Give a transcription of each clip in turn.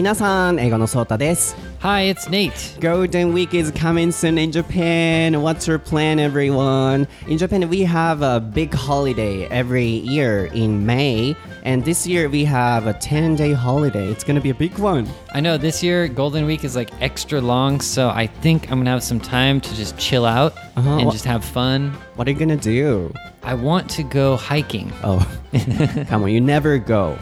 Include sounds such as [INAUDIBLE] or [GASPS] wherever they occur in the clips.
皆さん、英語のソータです。 Hi, it's Nate. Golden Week is coming soon in Japan. What's your plan, everyone? In Japan, we have a big holiday every year in May, and this year we have a 10 day holiday. It's gonna be a big one. I know this year Golden Week is like extra long, so I think I'm gonna have some time to just chill out Uh-huh. and just have fun. What are you gonna do? I want to go hiking. Oh, [LAUGHS] come on, you never go.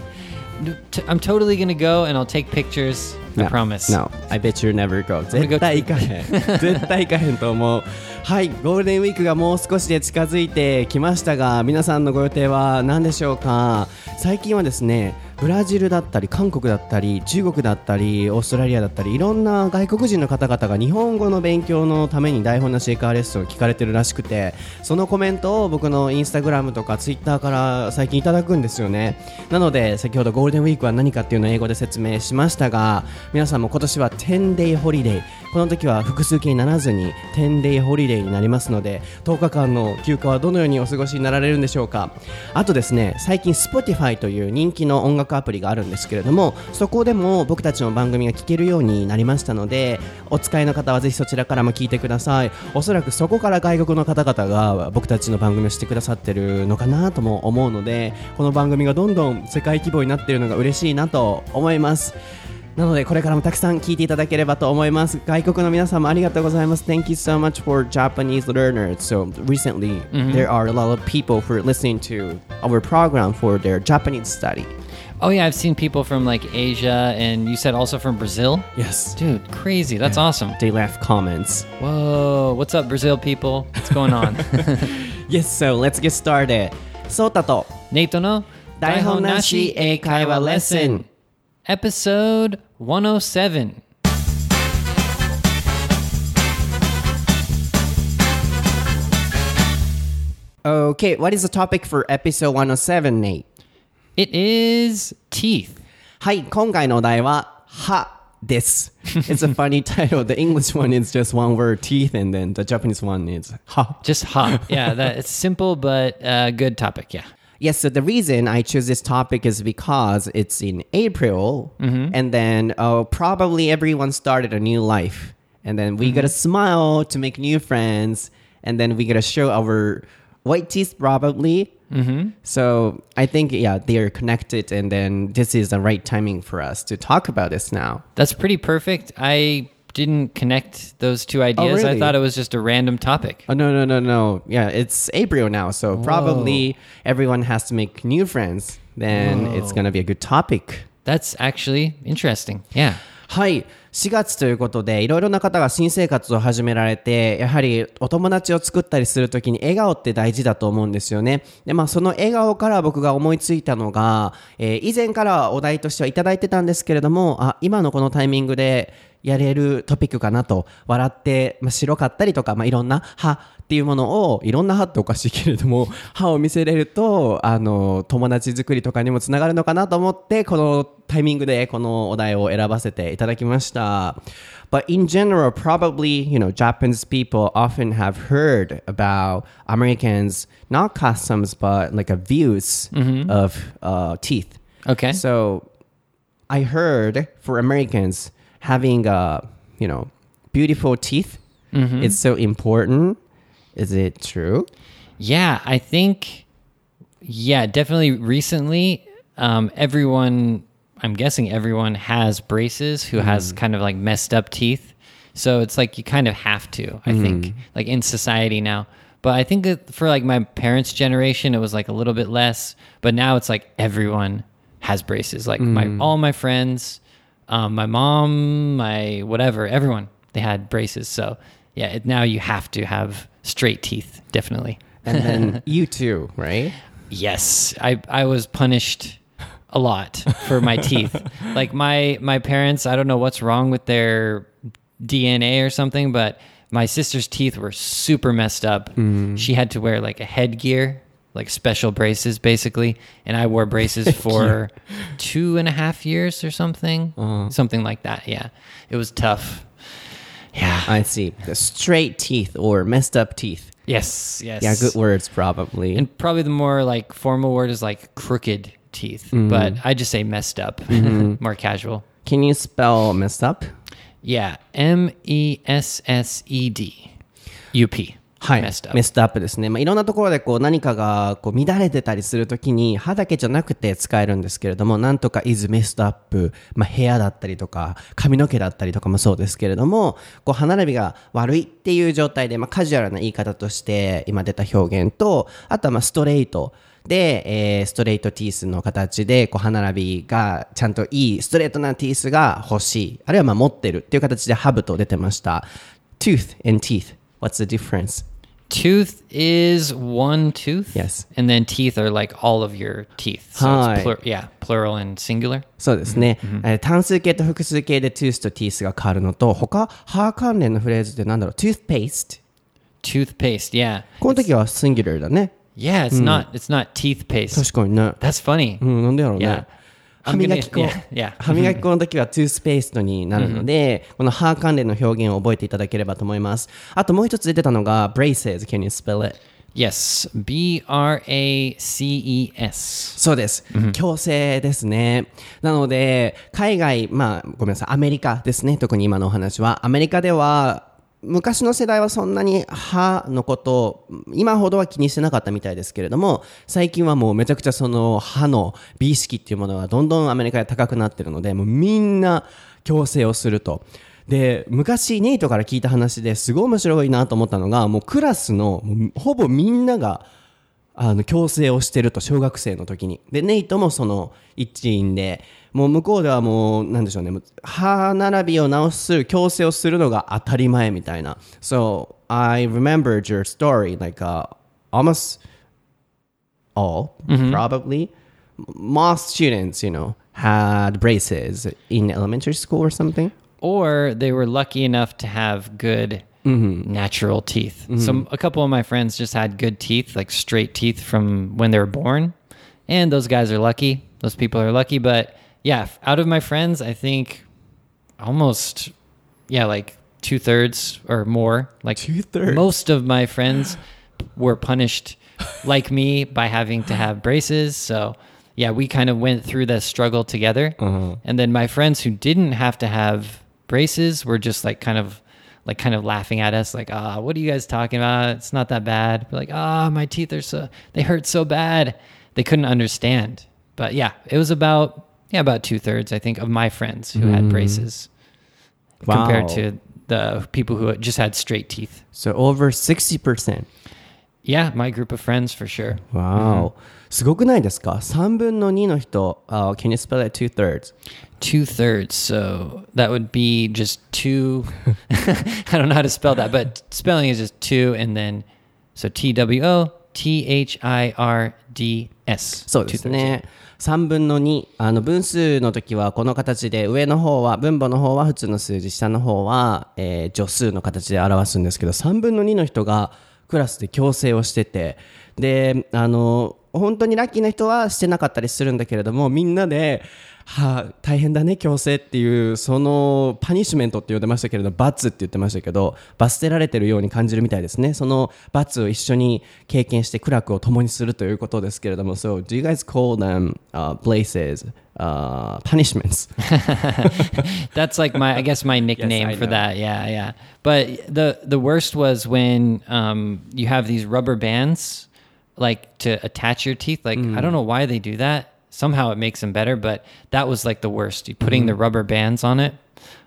I'm totally gonna go and I'll take pictures. I promise. I bet you never go. 絶対行かへん。絶対行かへんと思う。はい、ゴールデンウィークがもう少しで近づいてきましたが、皆さんのご予定は何でしょうか最近はですね、ブラジルだったり、韓国だったり、中国だったり、オーストラリアだったり、いろんな外国人の方々が日本語の勉強のために台本なしエカーレッスンを聞かれてるらしくて、そのコメントを僕のインスタグラムとかツイッターから最近いただくんですよね。なので、先ほどゴールデンウィークは何かっていうのを英語で説明しましたが、皆さんも今年は 10day ホリデー、この時は複数形にならずに 10day ホリデーになりますので、10日間の休暇はどのようにお過ごしになられるんでしょうか。あとですね、最近 Spotify という人気の音楽アプリがあるんですけれども、そこでも僕たちの番組が聴けるようになりましたので、お使いの方はぜひそちらからも聞いてください。おそらくそこから外国の方々が僕たちの番組をしてくださってるのかなとも思うので、この番組がどんどん世界規模になっているのが嬉しいなと思います。なのでこれからもたくさん聞いていただければと思います。外国の皆さんもありがとうございます。Thank you so much for Japanese learners. So recently there are a lot of people who are listening to our program for their Japanese study. Oh yeah, I've seen people from like Asia and you said also from Brazil? Yes. Dude, crazy. That's awesome. They left comments. Whoa, what's up Brazil people? What's going on? [LAUGHS] Yes, so let's get started. ソータと Nate no 台本なし英会話レッスン Episode 107. Okay, what is the topic for episode 107, Nate? It is teeth. はい、今回のお題は、歯です。It's a [LAUGHS] funny title. The English one is just one word, teeth, and then the Japanese one is 歯。 Just hot. yeah, that it's simple but uh, good topic. Yeah. Yes, so the reason I choose this topic is because it's in April, mm-hmm. and then oh, probably everyone started a new life, and then we gotta mm-hmm. smile to make new friends, and then we gotta show our white teeth probably. Mm-hmm. So I think yeah, they are connected, and then this is the right timing for us to talk about this now. That's pretty perfect. I didn't connect those two ideas. I really? thought it was just a random topic. Oh no no no no! Yeah, it's April now, so probably everyone has to make new friends. Then it's gonna be a good topic. That's actually interesting. Yeah. はい。4月ということで、いろいろな方が新生活を始められて、やはりお友達を作ったりするときに笑顔って大事だと思うんですよね。で、まあその笑顔から僕が思いついたのが、えー以前からお題としてはいただいてたんですけれども、あ、今のこのタイミングでやれるトピックかなと、笑って、まあ、白かったりとか、まあいろんな歯っていうものを、いろんな歯っておかしいけれども、歯を見せれると、あの、友達作りとかにもつながるのかなと思って、このタイミングでこのお題を選ばせていただきました。But in general, probably, you know, Japanese people often have heard about Americans, not customs, but like a views of uh, teeth. Okay. So I heard for Americans having uh, you know, beautiful teeth is so important. Is it true? Yeah, I think, yeah, definitely recently, um, everyone, I'm guessing everyone has braces who has kind of like messed up teeth. So it's like you kind of have to, I think, like in society now. But I think that for like my parents' generation, it was like a little bit less. But now it's like everyone has braces. Like my all my friends, um, my mom, my whatever, everyone they had braces. So yeah, it, now you have to have straight teeth, definitely. And then [LAUGHS] you too, right? Yes, I I was punished a lot for my teeth. [LAUGHS] Like my my parents, I don't know what's wrong with their DNA or something, but my sister's teeth were super messed up. She had to wear like a headgear, like special braces, basically, and I wore braces [LAUGHS] for two and a half years or something, uh-huh. something like that. Yeah, it was tough. Yeah. I see. The straight teeth or messed up teeth. yes. Yes. Yeah, good words probably. And probably the more like formal word is like crooked teeth, mm-hmm. but I just say messed up, mm-hmm. [LAUGHS] more casual. Can you spell messed up? Yeah, M E S S E D U P. はい.メストアップですね、まあ、いろんなところでこう何かがこう乱れてたりするときに歯だけじゃなくて使えるんですけれどもなんとか is messed up、まあ、部屋だったりとか髪の毛だったりとかもそうですけれどもこう歯並びが悪いっていう状態で、まあ、カジュアルな言い方として今出た表現とあとはまあストレート。で、えーストレートティースの形でこう歯並びがちゃんといいストレートなティースが欲しい。あるいはまあ持ってるっていう形でハブと出てました。Tooth and teeth. What's the difference? Tooth is one tooth. Yes. And then teeth are like all of your teeth. So Hi. it's plur- yeah, plural and singular. そうですね、えー単数形と複数形で tooth と teeth が変わるのと他歯関連のフレーズってなんだろう toothpaste Toothpaste, yeah. この時は singular だね Yeah, it's not it's not teeth paste. 確かにね That's funny. うんなんでやろうね Yeah. 歯磨き粉.歯磨き粉 [LAUGHS] の時はトゥースペーストになるので、この歯関連の表現を覚えていただければと思いますあともう一つ出てたのが braces can you spell it? Yes. B R A C E S. そうです。強制ですね。なので、海外、まあ、ごめんなさい、アメリカですね。特に今のお話は。アメリカでは、昔の世代はそんなに歯のことを今ほどは気にしてなかったみたいですけれども最近はもうめちゃくちゃその歯の美意識っていうものがどんどんアメリカで高くなってるのでもうみんな矯正をすると。で昔ネイトから聞いた話ですごい面白いなと思ったのがもうクラスのほぼみんながあの矯正をしてると小学生の時に。でネイトもその一員でもう向こうではもうなんでしょうねもう歯並びを直す矯正をするのが当たり前みたいな So I remembered your story like、uh, almost all probably most students you know had braces in elementary school or something Or they were lucky enough to have good natural teeth. So a couple of my friends just had good teeth, like straight teeth from when they were born. And those guys are lucky. Those people are lucky. But yeah, out of my friends, I think almost, yeah, like two thirds or more. Like Two-thirds? most of my friends were punished like me by having to have braces. So yeah, we kind of went through the struggle together. And then my friends who didn't have to have braces were just like kind of like kind of laughing at us like, "Ah, what are you guys talking about? It's not that bad." We're like, "Ah, my teeth are so they hurt so bad." They couldn't understand. But yeah, it was about yeah, about two-thirds I think of my friends who had braces compared Wow. to the people who just had straight teeth. So over 60% Yeah, my group of friends for sure. わお、すごくないですか ?3 分の2の人、uh, Can you spell it two thirds? Two thirds. So that would be just two. [LAUGHS] [LAUGHS] I don't know how to spell that, but spelling is just two and then so T W O T H I R D S. そうですね。 3分の2あの分数の時はこの形で上の方は分母の方は普通の数字下の方は、えー助数の形で表すんですけど3分の2の人がクラスで矯正をしててであの本当にラッキーな人はしてなかったりするんだけれどもみんなではあ、大変だね矯正っていうそのパニッシュメントって言ってましたけれど罰って言ってましたけど罰せられてるように感じるみたいですねその罰を一緒に経験して苦楽を共にするということですけれども So do you guys call them、uh, places、uh, punishments? That's like my, I guess my nickname I for know. that. Yeah, yeah. But the the worst was when um, you have these rubber bands, like to attach your teeth. Like I don't know why they do that. Somehow it makes them better, but that was like the worst. You putting the rubber bands on it.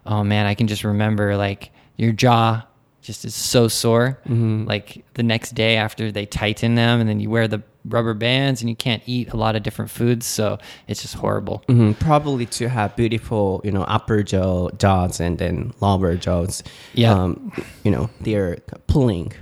Oh man, I can just remember like your jaw just is so sore. Like the next day after they tighten them, and then you wear the rubber bands, and you can't eat a lot of different foods, so it's just horrible. Mhm, Probably to have beautiful, you know, upper jaw jaws and then lower jaws. Yeah. Um, you know, they're pulling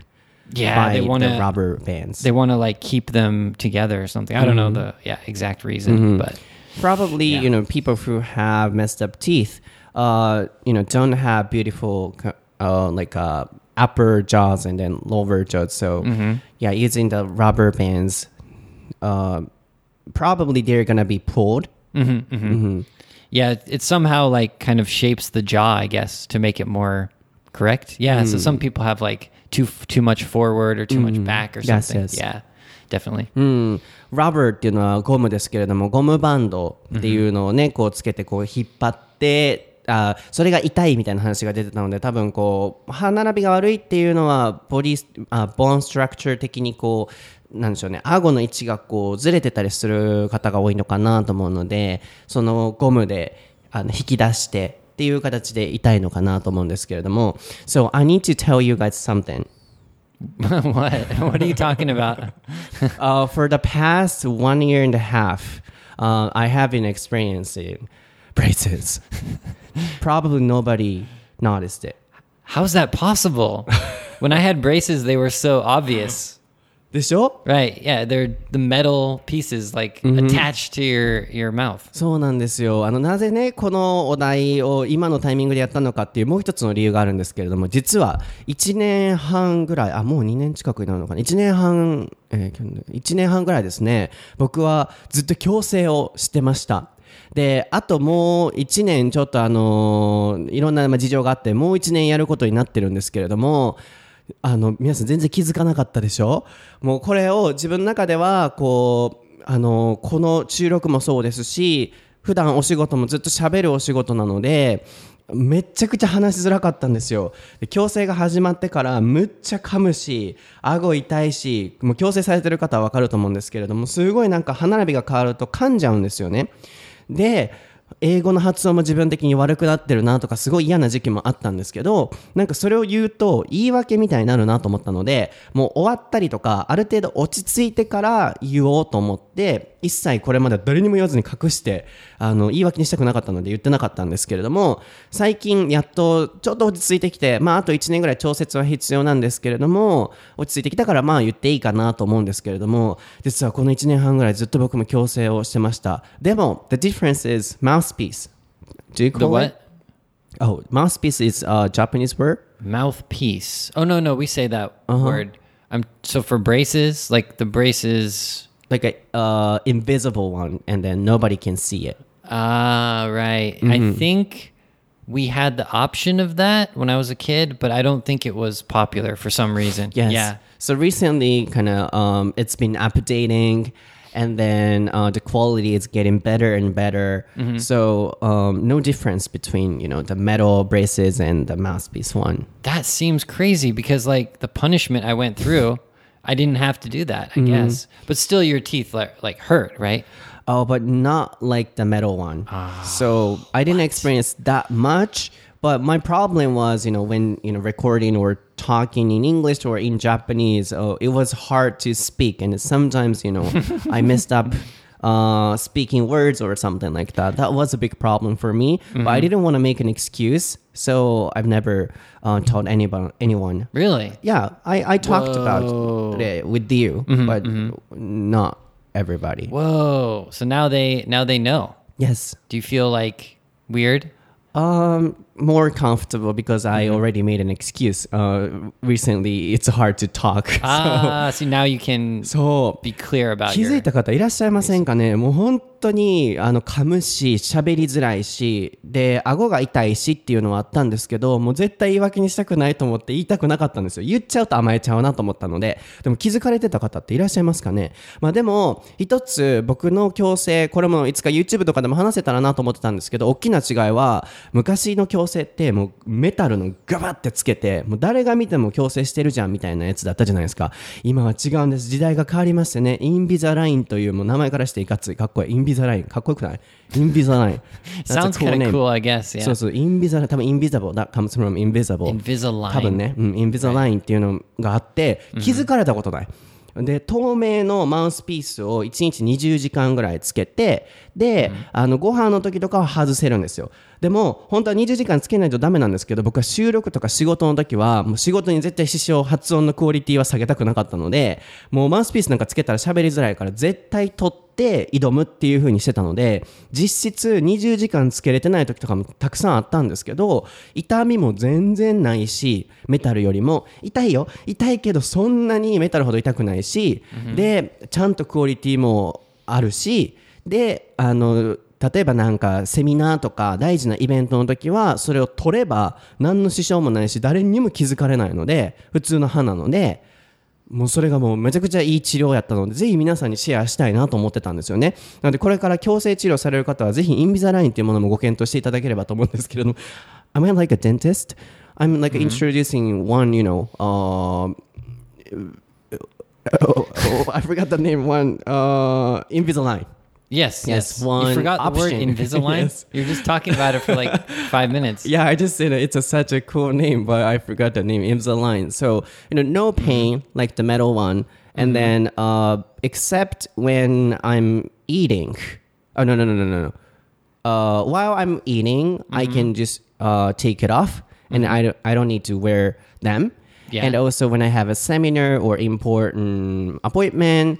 Yeah, by they want the to rubber bands. they want to like keep them together or something. I don't know the yeah exact reason, but Probably, Yeah. you know, people who have messed up teeth, uh, you know, don't have beautiful, uh, like uh, upper jaws and then lower jaws. So, yeah, using the rubber bands, uh, probably they're gonna be pulled. yeah, it, it somehow like kind of shapes the jaw, I guess, to make it more correct. Yeah, so some people have like too too much forward or too much back or Yes, something. yes. Yeah, definitely. うん、ラバーっていうのはゴムですけれどもゴムバンドっていうのをね、こうつけてこう引っ張っであそれが痛いみたいな話が出てたので多分こう歯並びが悪いっていうのはボディあボーンストラクチャー的にこうなんでしょうね顎の位置がこうずれてたりする方が多いのかなと思うのでそのゴムであの引き出してっていう形で痛いのかなと思うんですけれども So I need to tell you guys something [LAUGHS] what? What are you talking about? [LAUGHS] uh, for the past one year and a half, uh, I have been experiencing braces. [LAUGHS] Probably nobody noticed it. How's that possible? when I had braces, they were so obvious. でしょ Right. Yeah, they're the metal pieces like attached to your your mouth. そうなんですよ。あのなぜねこのお題を今のタイミングでやったのかっていうもう一つの理由があるんですけれども実は1年半ぐらいあもう2年近くになるのかな？1年半、えー去年1年半ぐらいですね。僕はずっと矯正をしてました。であともう1年ちょっとあのーいろんなまあ事情があってもう1年やることになってるんですけれどもあの皆さん全然気づかなかったでしょ？もうこれを自分の中ではこうあのこの収録もそうですし普段お仕事もずっと喋るお仕事なのでめっちゃくちゃ話しづらかったんですよ。で矯正が始まってからむっちゃ噛むし顎痛いしもう矯正されてる方は分かると思うんですけれどもすごいなんか歯並びが変わると噛んじゃうんですよね。で英語の発音も自分的に悪くなってるなとかすごい嫌な時期もあったんですけどなんかそれを言うと言い訳みたいになるなと思ったのでもう終わったりとかある程度落ち着いてから言おうと思って一切これまで誰にも言わずに隠してあの言い訳にしたくなかったので言ってなかったんですけれども最近やっとちょっと落ち着いてきてまああと1年ぐらい調節は必要なんですけれども落ち着いてきたからまあ言っていいかなと思うんですけれども実はこの1年半ぐらいずっと僕も矯正をしてました。でも The difference is mouthpiece Do you The call it? Oh, mouthpiece is a Japanese word. Mouthpiece. Oh no, no, we say that Uh-huh. word. Um so for braces, like the braces Like a uh, invisible one, and then nobody can see it. Ah, right. Mm-hmm. I think we had the option of that when I was a kid, but I don't think it was popular for some reason. Yes. Yeah. So recently, kind of, um, it's been updating, and then uh, the quality is getting better and better. Mm-hmm. So um, no difference between you know the metal braces and the mouthpiece one. That seems crazy because like the punishment I went through, I didn't have to do that, I Mm-hmm. guess. But still your teeth like, like hurt, right? Oh, but not like the metal one. Ah, so I didn't experience that much. But my problem was, you know, when you know recording or talking in English or in Japanese, oh, it was hard to speak, and sometimes, you know, [LAUGHS] I messed up uh, speaking words or something like that. That was a big problem for me. But Mm-hmm. I didn't want to make an excuse, so I've never uh, told anyone. Anyone. Really? Yeah, I, I talked Whoa. about it with you, but not everybody. Whoa. So now they now they know. Yes. Do you feel like weird? Um, more comfortable because I Mm-hmm. already made an excuse. Uh, recently, it's hard to talk. [LAUGHS] Ah, so now you can そう。be clear about 気づ your いた方いらっしゃいませんかね？もう本当にあの噛むし喋りづらいしで顎が痛いしっていうのはあったんですけどもう絶対言い訳にしたくないと思って言いたくなかったんですよ言っちゃうと甘えちゃうなと思ったのででも気づかれてた方っていらっしゃいますかね？まあでも一つ僕の矯正これもいつか YouTube とかでも話せたらなと思ってたんですけど大きな違いは昔の矯正ってもうメタルのガバってつけてもう誰が見ても矯正してるじゃんみたいなやつだったじゃないですか。今は違うんです。時代が変わりましてね。インビザラインというもう名前からしていかつい。かっこいい。インビザライン。かっこよくない？インビザライン。[LAUGHS] Sounds kind of cool, I guess. Yeah. そうそう、インビザラ、多分インビザブル、that comes from invisible。Invisalign 多分ね、うん、インビザラインっていうのがあって、気づかれたことない。で、透明のマウスピースを1日20時間ぐらいつけて、で、あの、ご飯の時とかは外せるんですよ。でも、本当は20時間つけないとダメなんですけど、僕は収録とか仕事の時は、もう仕事に絶対支障、発音のクオリティは下げたくなかったので、もうマウスピースなんかつけたら喋りづらいから、絶対取って挑むっていう風にしてたので、実質20時間つけれてない時とかもたくさんあったんですけど、痛みも全然ないし、メタルよりも、痛いよ、痛いけどそんなにメタルほど痛くないし、で、ちゃんとクオリティもあるし、で、あの、例えばなんかセミナーとか大事なイベントの時はそれを取れば何の支障もないし誰にも気づかれないので普通の歯なのでもうそれがもうめちゃくちゃいい治療やったので、ぜひ皆さんにシェアしたいなと思ってたんですよね。なので、これから矯正治療される方は、ぜひインビザラインっていうものもご検討していただければと思うんですけれども、[LAUGHS] Am I like a dentist? I'm like introducing one, you know, uh, oh, [LAUGHS] oh, I forgot the name, one, uh, Invisalign. Yes, Yes, yes. one you forgot the word. [LAUGHS] Invisalign. Yes. You're just talking about it for like [LAUGHS] five minutes. Yeah, I just said it's a, such a cool name, but I forgot the name. Invisalign. So you know, no pain like the metal one, and then uh, except when I'm eating. Oh no no no no no no. Uh, while I'm eating, I can just uh, take it off, and I don't I don't need to wear them. Yeah. And also when I have a seminar or important appointment,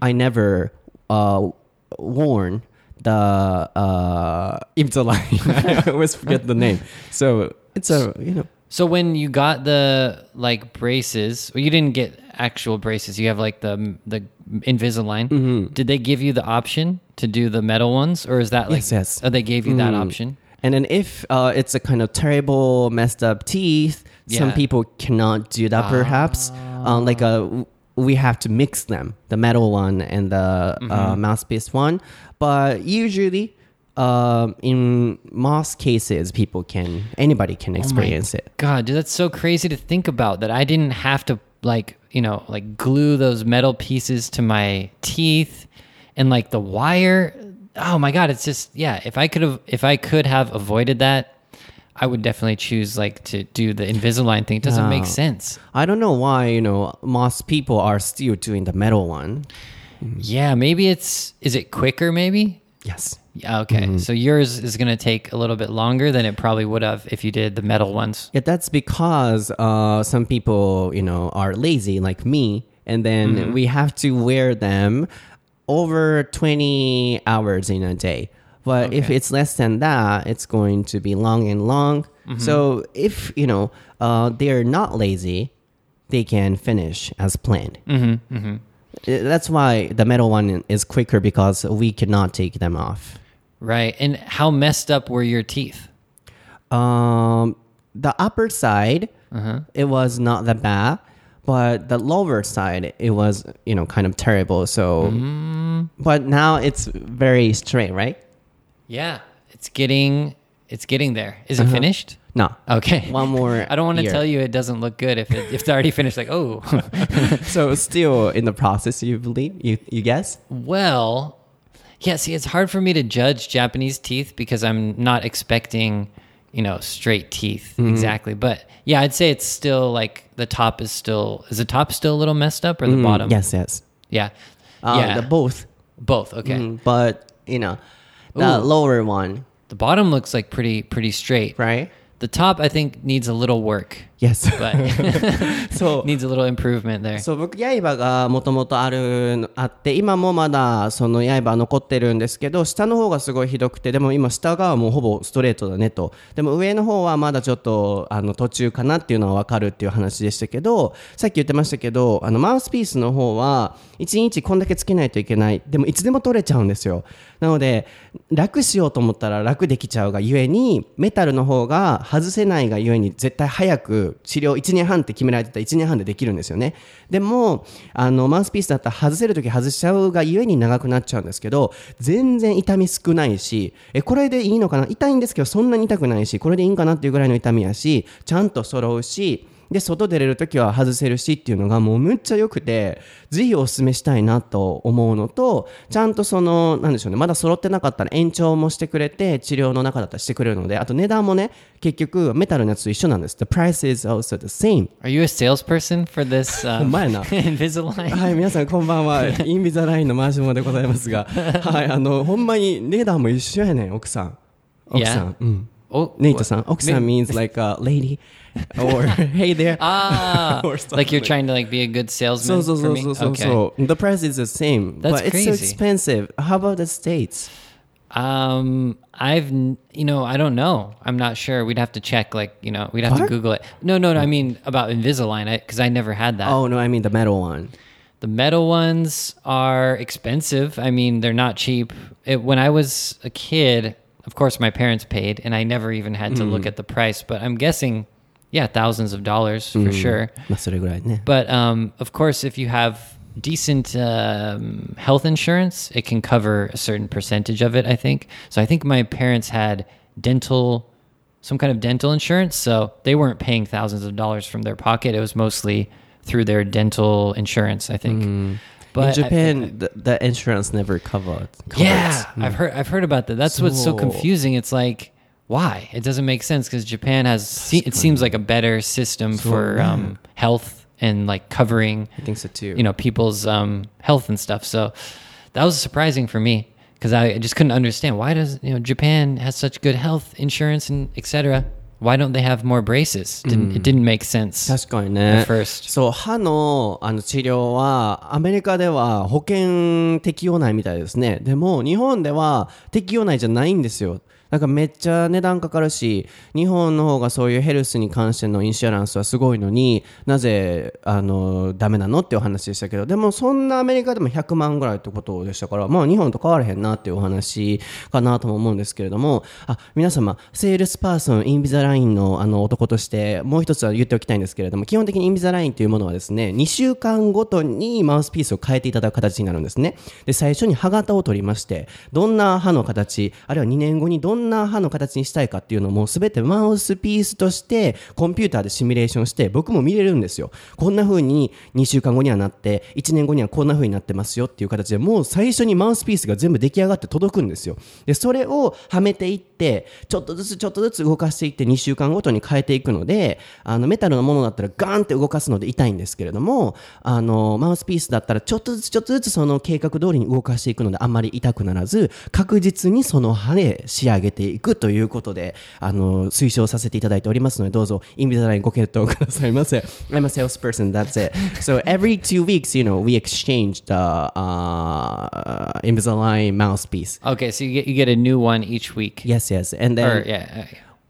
I never uh, worn the uh, Invisalign. [LAUGHS] I always forget the name. So it's a you know So when you got the like braces, well, you didn't get actual braces. You have like the the Invisalign. Mm-hmm. Did they give you the option to do the metal ones, or is that like? Yes, yes. Oh, they gave you that Mm. option. And then if uh, it's a kind of terrible, messed up teeth, some people cannot do that. Perhaps uh, like uh, we have to mix them, the metal one and the uh, mouthpiece one. But usually, um, in most cases, people can anybody can experience it. God, dude, that's so crazy to think about that I didn't have to like, you know, like glue those metal pieces to my teeth and like the wire. Oh my god, it's just yeah, if I could have if I could have avoided that, I would definitely choose like to do the Invisalign thing. It doesn't make sense. I don't know why you know most people are still doing the metal one. Yeah, maybe it's is it quicker maybe? Yes. Yeah, okay. Mm-hmm. So yours is going to take a little bit longer than it probably would have if you did the metal ones. Yeah, that's because uh, some people, you know, are lazy like me, and then Mm-hmm. we have to wear them over 20 hours in a day. But if it's less than that, it's going to be long and long. Mm-hmm. So if, you know, uh, they're not lazy, they can finish as planned. Mm-hmm, Uh, That's why the metal one is quicker because we cannot take them off. Right. And how messed up were your teeth? Um, the upper side, Uh-huh. it was not that bad, but the lower side, it was you know kind of terrible. So, Mm. but now it's very straight, right? Yeah, it's getting it's getting there. Is it finished? No. Okay. One more. [LAUGHS] I don't want to year. tell you it doesn't look good if it, if it's already finished. Like, oh, [LAUGHS] So still in the process, you believe? You you guess? well, yeah. See, it's hard for me to judge Japanese teeth because I'm not expecting, you know, straight teeth Mm-hmm. exactly. But yeah, I'd say it's still like the top is still is the top still a little messed up or the bottom? Mm, Yes, yes. Yeah. Uh, yeah. the both. Both. Okay. Mm, But you know, the Ooh. lower one, The bottom looks like pretty pretty straight. right? The top I think needs a little work, Yes. but [LAUGHS] so [LAUGHS] needs a little improvement there. そう僕刃がもともとあるのあって今もまだその刃残ってるんですけど下の方がすごいひどくてでも今下側はもうほぼストレートだねとでも上の方はまだちょっとあの途中かなっていうのは分かるっていう話でしたけどさっき言ってましたけどあのマウスピースの方は1日こんだけつけないといけないでもいつでも取れちゃうんですよなので楽しようと思ったら楽できちゃうがゆえにメタルの方が外せないがゆえに絶対早治療1年半って決められてた1年半でできるんですよね。でもあのマウスピースだったら外せる時外しちゃうがゆえに長くなっちゃうんですけど全然痛み少ないしえこれでいいのかな？痛いんですけどそんなに痛くないしこれでいいんかなっていうぐらいの痛みやしちゃんと揃うしで外出れる時は外せるしっていうのがもうむっちゃ良くてぜひお勧めしたいなと思うのとちゃんとそのなんでしょうねまだ揃ってなかったら延長もしてくれて治療の中だったらしてくれるのであと値段もね結局メタルのやつと一緒なんです。The price is also the same. Are you a salesperson for this ほんまやな。Um, [LAUGHS] Invisalign? はい皆さんこんばんは。[LAUGHS] インビザラインのマーシモでございますが。はいあのほんまに値段も一緒やねん奥さん。奥さん.うん、Oh, Nita-san. Oksan means like a uh, lady [LAUGHS] or [LAUGHS] hey there. Ah, [LAUGHS] like you're trying to like be a good salesman. So, so, so, so, so, okay. so, The price is the same, That's but crazy. it's so expensive. How about the States? Um, I've you know I don't know. I'm not sure. We'd have to check. Like you know, we'd have what? to Google it. No, no, no. I mean about Invisalign, because I, I never had that. Oh no, I mean the metal one. The metal ones are expensive. I mean, they're not cheap. It, when I was a kid, of course, my parents paid, and I never even had to Mm. look at the price. But I'm guessing yeah, thousands of dollars for sure. まあそれぐらいね But um, of course, if you have decent um, health insurance, it can cover a certain percentage of it, I think. So I think my parents had dental, some kind of dental insurance. So they weren't paying thousands of dollars from their pocket. It was mostly through their dental insurance, I think. in But I- Japan the, the insurance never covered yeah, I've heard I've heard about that. That's what's so So- confusing. It's like why it doesn't make sense because Japan has se- it seems like a better system for yeah. um, health and like covering I think so too you know people's um, health and stuff. So that was surprising for me because I just couldn't understand why does you know Japan has such good health insurance and etc. Why don't they have more braces? Didn't, It didn't make sense. 確かにね.そう歯のあの治療はアメリカでは保険適用内みたいですねでも日本では適用内じゃないんですよなんかめっちゃ値段かかるし日本の方がそういうヘルスに関してのインシュランスはすごいのになぜあのダメなのっていうお話でしたけどでもそんなアメリカでも100万ぐらいってことでしたからまあ日本と変わらへんなっていうお話かなとも思うんですけれどもあ皆様セールスパーソンインビザラインのあの男としてもう一つは言っておきたいんですけれども基本的にインビザラインというものはですね2週間ごとにマウスピースを変えていただく形になるんですね。で最初に歯型を取りましてどんな歯の形あるいは2年後にどんなな歯の形にしたいかっていうのも全てマウスピースとしてコンピューターでシミュレーションして僕も見れるんですよ。こんな風に2週間後にはなって1年後にはこんな風になってますよっていう形でもう最初にマウスピースが全部出来上がって届くんですよ。でそれをはめていってちょっとずつちょっとずつ動かしていって2週間ごとに変えていくのであのメタルのものだったらガーンって動かすので痛いんですけれどもあのマウスピースだったらちょっとずつちょっとずつその計画通りに動かしていくのであんまり痛くならず確実にその歯で仕上げていくということであの推奨させていただいておりますのでどうぞインビザラインご検討くださいませ I'm a salesperson that's it so every two weeks you know we exchange the uh, Invisalign mouthpiece Okay, so you get you get a new one each week. yes yes and then Or yeah, yeah.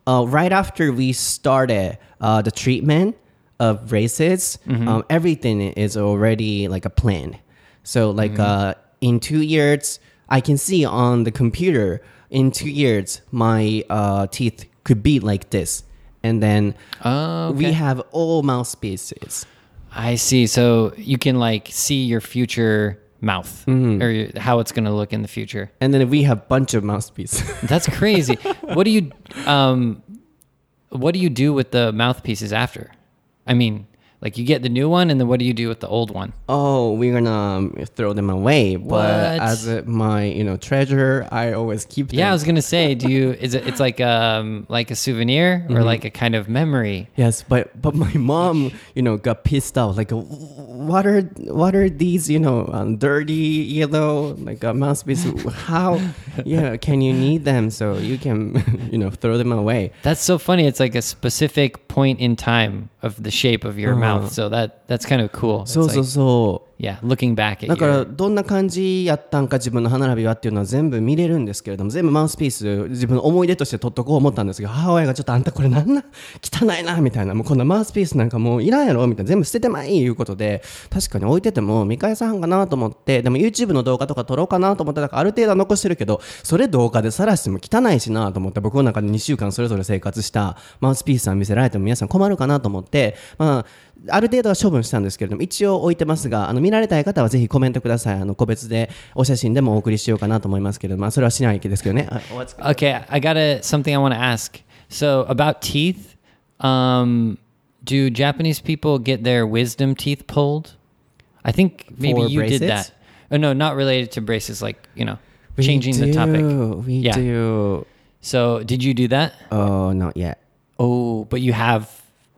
uh, right after we started uh, the treatment of braces, um, everything is already like a plan. So like uh, in two years, I can see on the computer in two years my uh, teeth could be like this, and then Oh, we have all mouthpieces. I see. So you can like see your future mouth or how it's going to look in the future. And then we have a bunch of mouthpieces. [LAUGHS] That's crazy. what do you um what do you do with the mouthpieces after? I mean, like you get the new one and then what do you do with the old one? oh, we're gonna um, throw them away. But What? as a, my you know treasure, I always keep them. Yeah, I was going to say, do you [LAUGHS] is it it's like um like a souvenir or like a kind of memory? Yes, but but my mom, you know, got pissed off. Like, what are what are these, you know, um, dirty yellow like uh, mouthpiece? How, [LAUGHS] yeah, can you need them so you can, [LAUGHS] you know, throw them away? That's so funny. It's like a specific point in time of the shape of your uh, mouth. Uh-huh. So that that's kind of cool. So so so yeah, looking back だからどんな感じやったんか自分の歯並びはっていうのは全部見れるんですけれども全部マウスピース自分の思い出として取っとこう思ったんですけど母親がちょっとあんたこれなんな?汚いなみたいなもうこんなマウスピースなんかもういらんやろみたいな全部捨ててまいいうことで確かに置いてても見返さんかなと思ってでも YouTube の動画とか撮ろうかなと思ってだからある程度は残してるけどそれ動画で晒しても汚いしなと思って僕の中で2週間それぞれ生活したマウスピースは見せられても皆さん困るかなと思ってまあある程度は処分したんですけれども一応置いてますがあの見られたい方はぜひコメントくださいあの個別でお写真でもお送りしようかなと思いますけれどもまあそれはしないですけどね Okay, I got a something I want to ask. So about teeth, um, do Japanese people get their wisdom teeth pulled? I think maybe For you did braces? that. Oh no, not related to braces. Like you know, changing the topic. do, we Yeah. do So did you do that? oh not yet Oh, but you have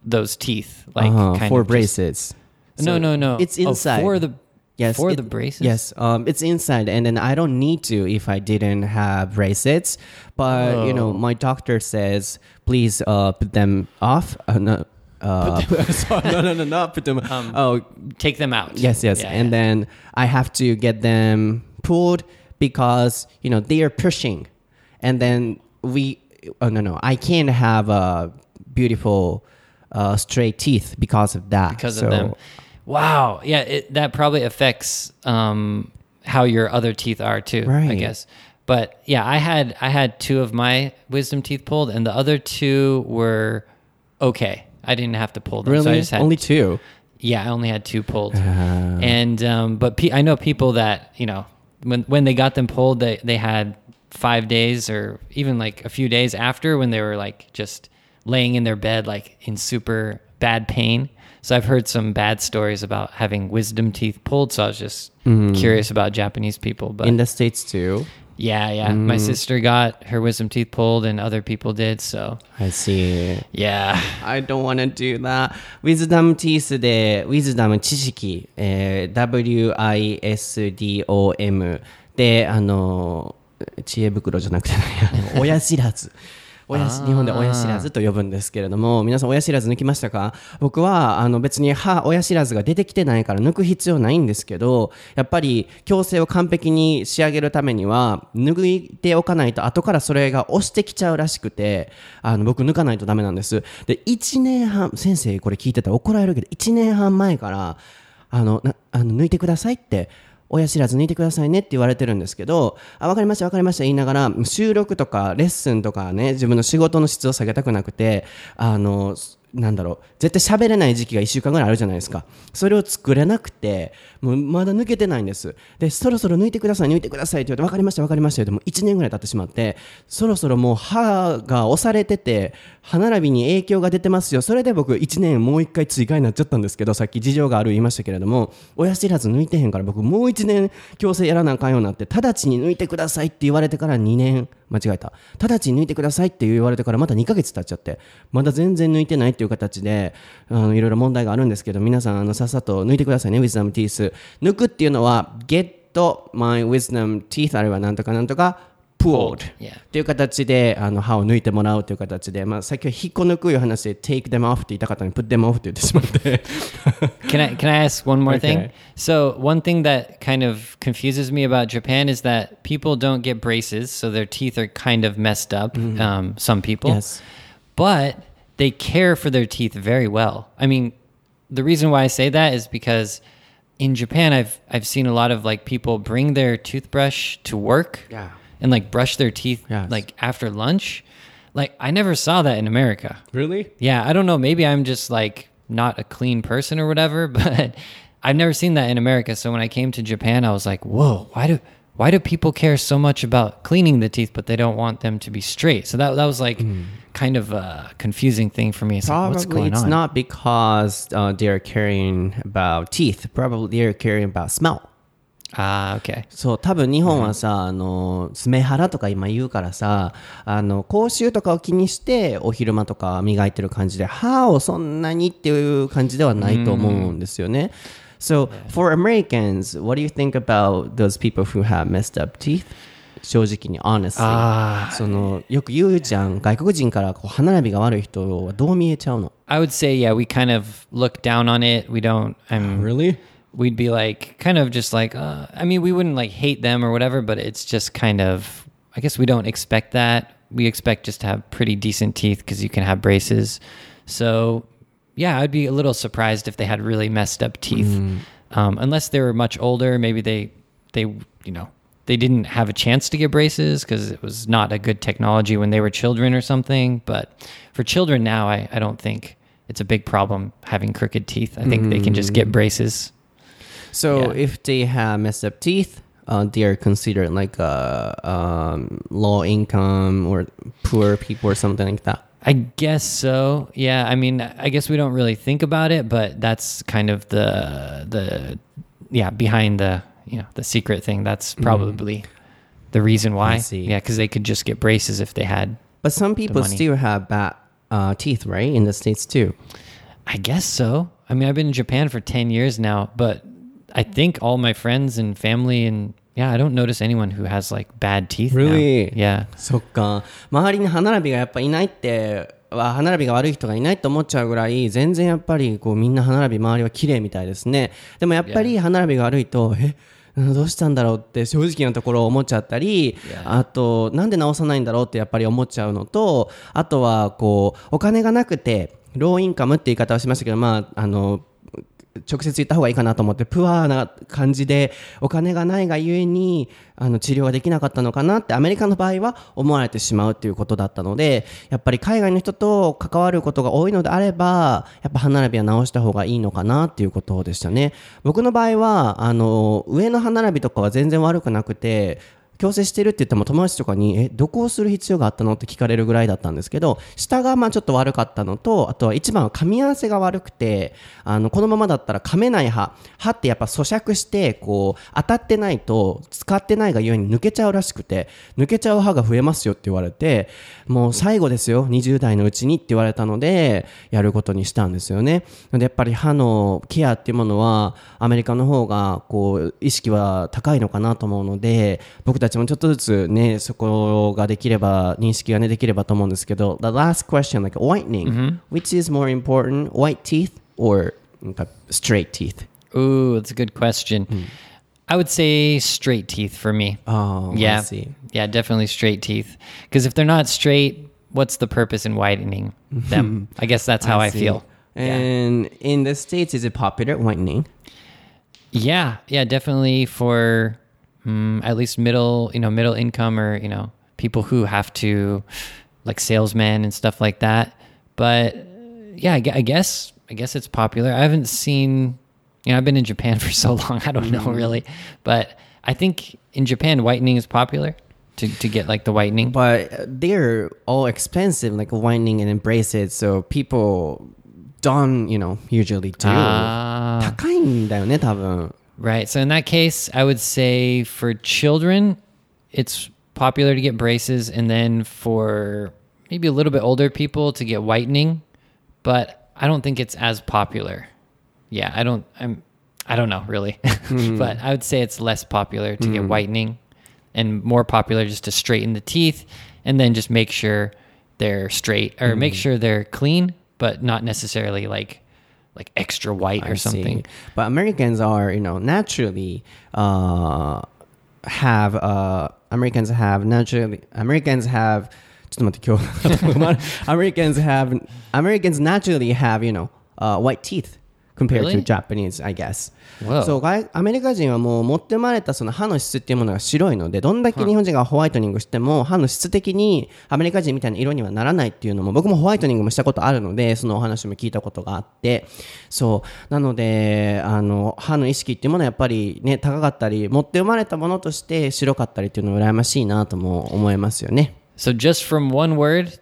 those teeth, like uh kind for of just- braces no, So no, no. it's Oh, inside for the Yes, for it- the braces. Yes, um, it's inside, and then I don't need to if I didn't have braces. But you know, Oh. my doctor says please uh, put them off. Uh, no, uh, [LAUGHS] sorry, [LAUGHS] no, no, no, not put them. oh, take them out. yes, yes, Um, Yeah, and yeah. then I have to get them pulled because you know they are pushing, and then we. Oh no, no, I can't have a beautiful uh, straight teeth because of that. because So, of them. Wow. Yeah, it, that probably affects um, how your other teeth are too. Right. I guess. But yeah, I had I had two of my wisdom teeth pulled, and the other two were okay. I didn't have to pull them. So I Really? just had Only two. Yeah, I only had two pulled, and um, but pe- I know people that you know when when they got them pulled, they they had five days or even like a few days after when they were like just laying in their bed like in super bad pain. So I've heard some bad stories about having wisdom teeth pulled. So I was just curious about Japanese people, but In the States too. yeah, yeah, my sister got her wisdom teeth pulled, and other people did. So I see. yeah, I don't wanna do that. Wisdom teeth で Wisdom 知識、えー W-I-S-D-O-M であの知恵袋じゃなくて何や親知らず [LAUGHS] 親し日本で親知らずと呼ぶんですけれども皆さん親知らず抜きましたか？僕はあの別に歯親知らずが出てきてないから抜く必要ないんですけどやっぱり矯正を完璧に仕上げるためには抜いておかないと後からそれが押してきちゃうらしくてあの僕抜かないとダメなんです。で1年半先生これ聞いてたら怒られるけど1年半前からあのなあの抜いてくださいって親知らず抜いてくださいねって言われてるんですけど、あ、わかりました、わかりました言いながら、収録とかレッスンとかね、自分の仕事の質を下げたくなくて、あの、なんだろう、絶対喋れない時期が1週間ぐらいあるじゃないですか。それを作れなくて、もうまだ抜けてないんです。で、そろそろ抜いてください、抜いてくださいって言われて、わかりました、わかりましたって、もう1年ぐらい経ってしまって、そろそろもう歯が押されてて、歯並びに影響が出てますよ。それで僕1年もう1回追加になっちゃったんですけど、さっき事情がある言いましたけれども、親知らず抜いてへんから僕もう1年矯正やらなあかんようになって、直ちに抜いてくださいって言われてから2年、間違えた。直ちに抜いてくださいって言われてからまた2ヶ月経っちゃって、まだ全然抜いてないっていう形で、あのいろいろ問題があるんですけど、皆さんあのさっさと抜いてくださいね、Wisdom Teeth。抜くっていうのは、Get my wisdom teeth あるいはなんとかなんとか pulled。っていう形であの歯を抜いてもらうという形で、まあ、先ほど引っこ抜くいう話で take them off って言いたかったのに put them off って言ってしまって Can I can I ask one more thing? Okay. So one thing that kind of confuses me about Japan is that people don't get braces, so their teeth are kind of messed up. Um, some people, Yes. but they care for their teeth very well. I mean, the reason why I say that is because in Japan, I've I've seen a lot of like people bring their toothbrush to work Yeah. and like brush their teeth Yes. like after lunch. Like I never saw that in America. Really? Yeah, I don't know. Maybe I'm just like not a clean person or whatever, [LAUGHS] but I've never seen that in America. So when I came to Japan, I was like, whoa, why do why do people care so much about cleaning the teeth, but they don't want them to be straight? So that that was like hmm. Kind of a confusing thing for me. It's like, Probably going it's on? not because uh, they're caring about teeth. Probably they're caring about smell. ah, okay. そう多分日本はさ、あの爪腹とか今言うからさあの口臭とかを気にしてお昼間とか磨いてる感じで歯をそんなにっていう感じではないと思うんですよね。So for Americans, what do you think about those people who have messed up teeth? 正直に honestly そのよく言うじゃん外国人からこう歯並びが悪い人はどう見えちゃうの I would say, yeah, we kind of look down on it. We don't. I'm Really? [GASPS] we'd be like kind of just like uh, i mean we wouldn't like hate them or whatever but it's just kind of i guess we don't expect that we expect just to have pretty decent teeth because you can have braces so yeah i'd be a little surprised if they had really messed up teeth um, unless they were much older maybe they they you know they didn't have a chance to get braces because it was not a good technology when they were children or something but for children now i, I don't think it's a big problem having crooked teeth i think they can just get braces So Yeah. if they have messed up teeth, uh, they are considered like uh, um, low income or poor people or something like that. I guess so. Yeah, I mean, I guess we don't really think about it, but that's kind of the the yeah behind the you know the secret thing. That's probably the reason why. I see. Yeah, because they could just get braces if they had. But some people money. still have bad uh, teeth, right? In the states too. I guess so. I mean, I've been in Japan for ten years now, but I think all my friends and family and yeah, I don't notice anyone who has like bad teeth. now. Really? Yeah. そっか周りに歯並びがやっぱいないっては歯並びが悪い人がいないと思っちゃうぐらい全然やっぱりこうみんな歯並び周りは綺麗みたいですねでもやっぱり歯並びが悪いとえ どうしたんだろうって正直なところ思っちゃったり、あとなんで直さないんだろうってやっぱり思っちゃうのとあとはこうお金がなくてローインカムって言い方をしましたけどまああの直接言った方がいいかなと思ってプアな感じでお金がないがゆえにあの治療ができなかったのかなってアメリカの場合は思われてしまうっていうことだったのでやっぱり海外の人と関わることが多いのであればやっぱ歯並びは直した方がいいのかなっていうことでしたね。僕の場合はあの上の歯並びとかは全然悪くなくて矯正してるって言っても友達とかに、え、どこをする必要があったのって聞かれるぐらいだったんですけど、下がまあちょっと悪かったのと、あとは一番は噛み合わせが悪くて、あの、このままだったら噛めない歯。歯ってやっぱ咀嚼して、こう、当たってないと、使ってないがゆえに抜けちゃうらしくて、抜けちゃう歯が増えますよって言われて、もう最後ですよ、20代のうちにって言われたので、やることにしたんですよね。で、やっぱり歯のケアっていうものは、アメリカの方が、こう、意識は高いのかなと思うので、僕たちもちょっとずつね、そこができれば、認識がね、できればと思うんですけど、The last question, like whitening,、which is more important, white teeth or straight teeth? Ooh, that's a good question. I would say straight teeth for me. Oh, I yeah. see. Yeah, definitely straight teeth. Because if they're not straight, what's the purpose in whitening them? [LAUGHS] I guess that's how I, see. feel. And in the States, is it popular, whitening? Yeah, yeah, definitely for mm, at least middle, you know, middle income or you know people who have to like salesmen and stuff like that. But yeah, I, gue- I guess I guess it's popular. I haven't seen, you know, I've been in Japan [LAUGHS] for so long. I don't know really, but I think in Japan whitening is popular to to get like the whitening. But they're all expensive, like whitening and braces, so people don't, you know, usually do. Ah. 高いんだよね、多分。 Right. So in that case, I would say for children, it's popular to get braces, and then for maybe a little bit older people to get whitening, but I don't think it's as popular. Yeah, I don't. I'm. I don't know really, [LAUGHS] hmm. but I would say it's less popular to get hmm. whitening, and more popular just to straighten the teeth, and then just make sure they're straight or make hmm. sure they're clean, but not necessarily like like extra white or I see. something. But Americans are, you know, naturally uh, have uh, Americans have naturally Americans have ちょっと待って今日 [LAUGHS] Americans have Americans naturally have, you know, uh, white teeth compared to Japanese, I guess. そう外アメリカ人はもう持って生まれたその歯の質っていうものが白いのでどんだけ日本人がホワイトニングしても歯の質的にアメリカ人みたいな色にはならないっていうのも僕もホワイトニングもしたことあるのでそのお話も聞いたことがあってそうなのであの歯の意識っていうものはやっぱりね高かったり持って生まれたものとして白かったりっていうのは羨ましいなとも思いますよね。So just from one word,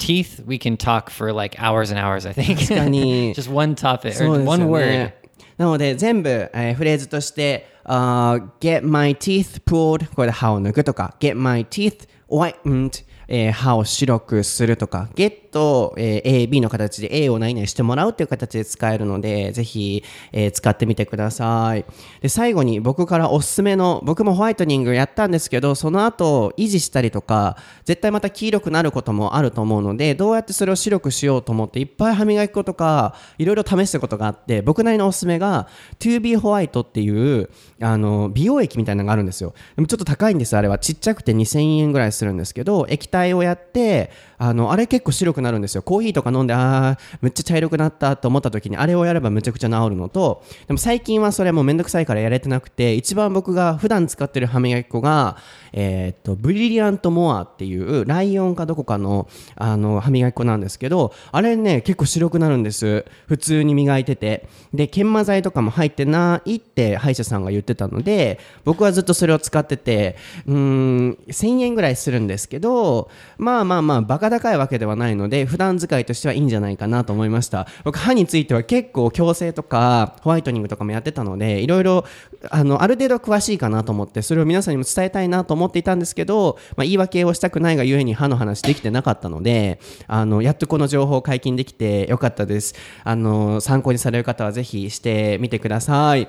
teeth, we can talk for like hours and hours, I think. [LAUGHS] 確かに just one topic そう or ですよ one word. ね。なので全部、えーフレーズとして、あー get my teeth pulled これで歯を抜くとか get my teeth whitened えー歯を白くするとか get と、えー A、B の形で A を何々してもらうっていう形で使えるのでぜひ、えー使ってみてください。で最後に僕からおすすめの僕もホワイトニングやったんですけどその後維持したりとか絶対また黄色くなることもあると思うのでどうやってそれを白くしようと思っていっぱい歯磨き粉とかいろいろ試したことがあって僕なりのおすすめが 2B ホワイトっていうあの美容液みたいなのがあるんですよ。でもちょっと高いんですあれは。ちっちゃくて2000円ぐらいするんですけど液体をやってあのあれ結構白くなるんですよ。コーヒーとか飲んであーめっちゃ茶色くなったと思った時にあれをやればめちゃくちゃ治るのとでも最近はそれもうめんどくさいからやれてなくて一番僕が普段使ってる歯磨き粉がえーっとブリリアントモアっていうライオンかどこかのあの歯磨き粉なんですけどあれね結構白くなるんです。普通に磨いてて。で研磨剤とかも入ってないって歯医者さんが言ってたので僕はずっとそれを使っててうーん1000円ぐらいするんですけどまあまあまあバカ高いわけではないので普段使いとしてはいいんじゃないかなと思いました。僕歯については結構矯正とかホワイトニングとかもやってたのでいろいろあのある程度詳しいかなと思ってそれを皆さんにも伝えたいなと思っていたんですけど、まあ、言い訳をしたくないがゆえに歯の話できてなかったのであのやっとこの情報解禁できてよかったです。あの参考にされる方はぜひしてみてください。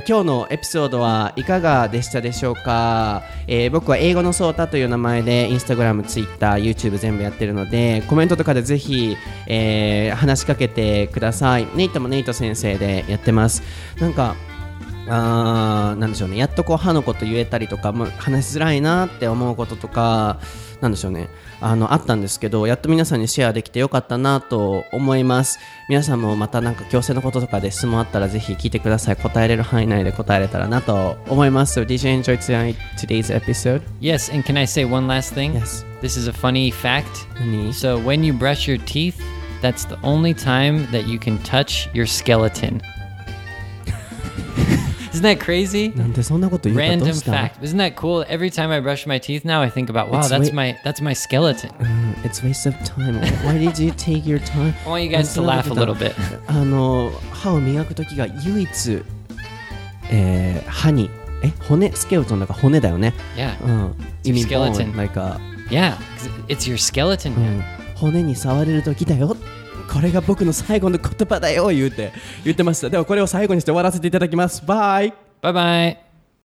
今日のエピソードはいかがでしたでしょうか、えー僕は英語のソータという名前でインスタグラム、ツイッター、YouTube 全部やってるのでコメントとかでぜひ、えー話しかけてください。ネイトもネイト先生でやってます。なんかあーなんでしょうねやっとこう歯のこと言えたりとかもう話しづらいなって思うこととかなんでしょうねあのあったんですけどやっと皆さんにシェアできてよかったなと思います皆さんもまたなんか矯正のこととかで質問あったらぜひ聞いてください答えれる範囲内で答えれたらなと思います So did you enjoy today's episode? Yes, and can I say one last thing? Yes. This is a funny fact. 何 So when you brush your teeth, that's the only time that you can touch your skeleton. Isn't that crazy? なんでそんなこと言うかどう Random した fact. Isn't that cool? Every time I brush my teeth now, I think about, wow, It's that's way- my that's my skeleton. It's waste of time. Why did you take your time? I want you guys to laugh a little bit. あの歯を磨くときが唯一、えー歯にえ骨スケルトンだから骨だよね。Yeah. うん。skeleton. like a- Yeah. 'cause It's your skeleton. うん骨に触れるときだよ。これが僕の最後の言葉だよ言うて言ってました。ではこれを最後にして終わらせていただきます。バイバイバイ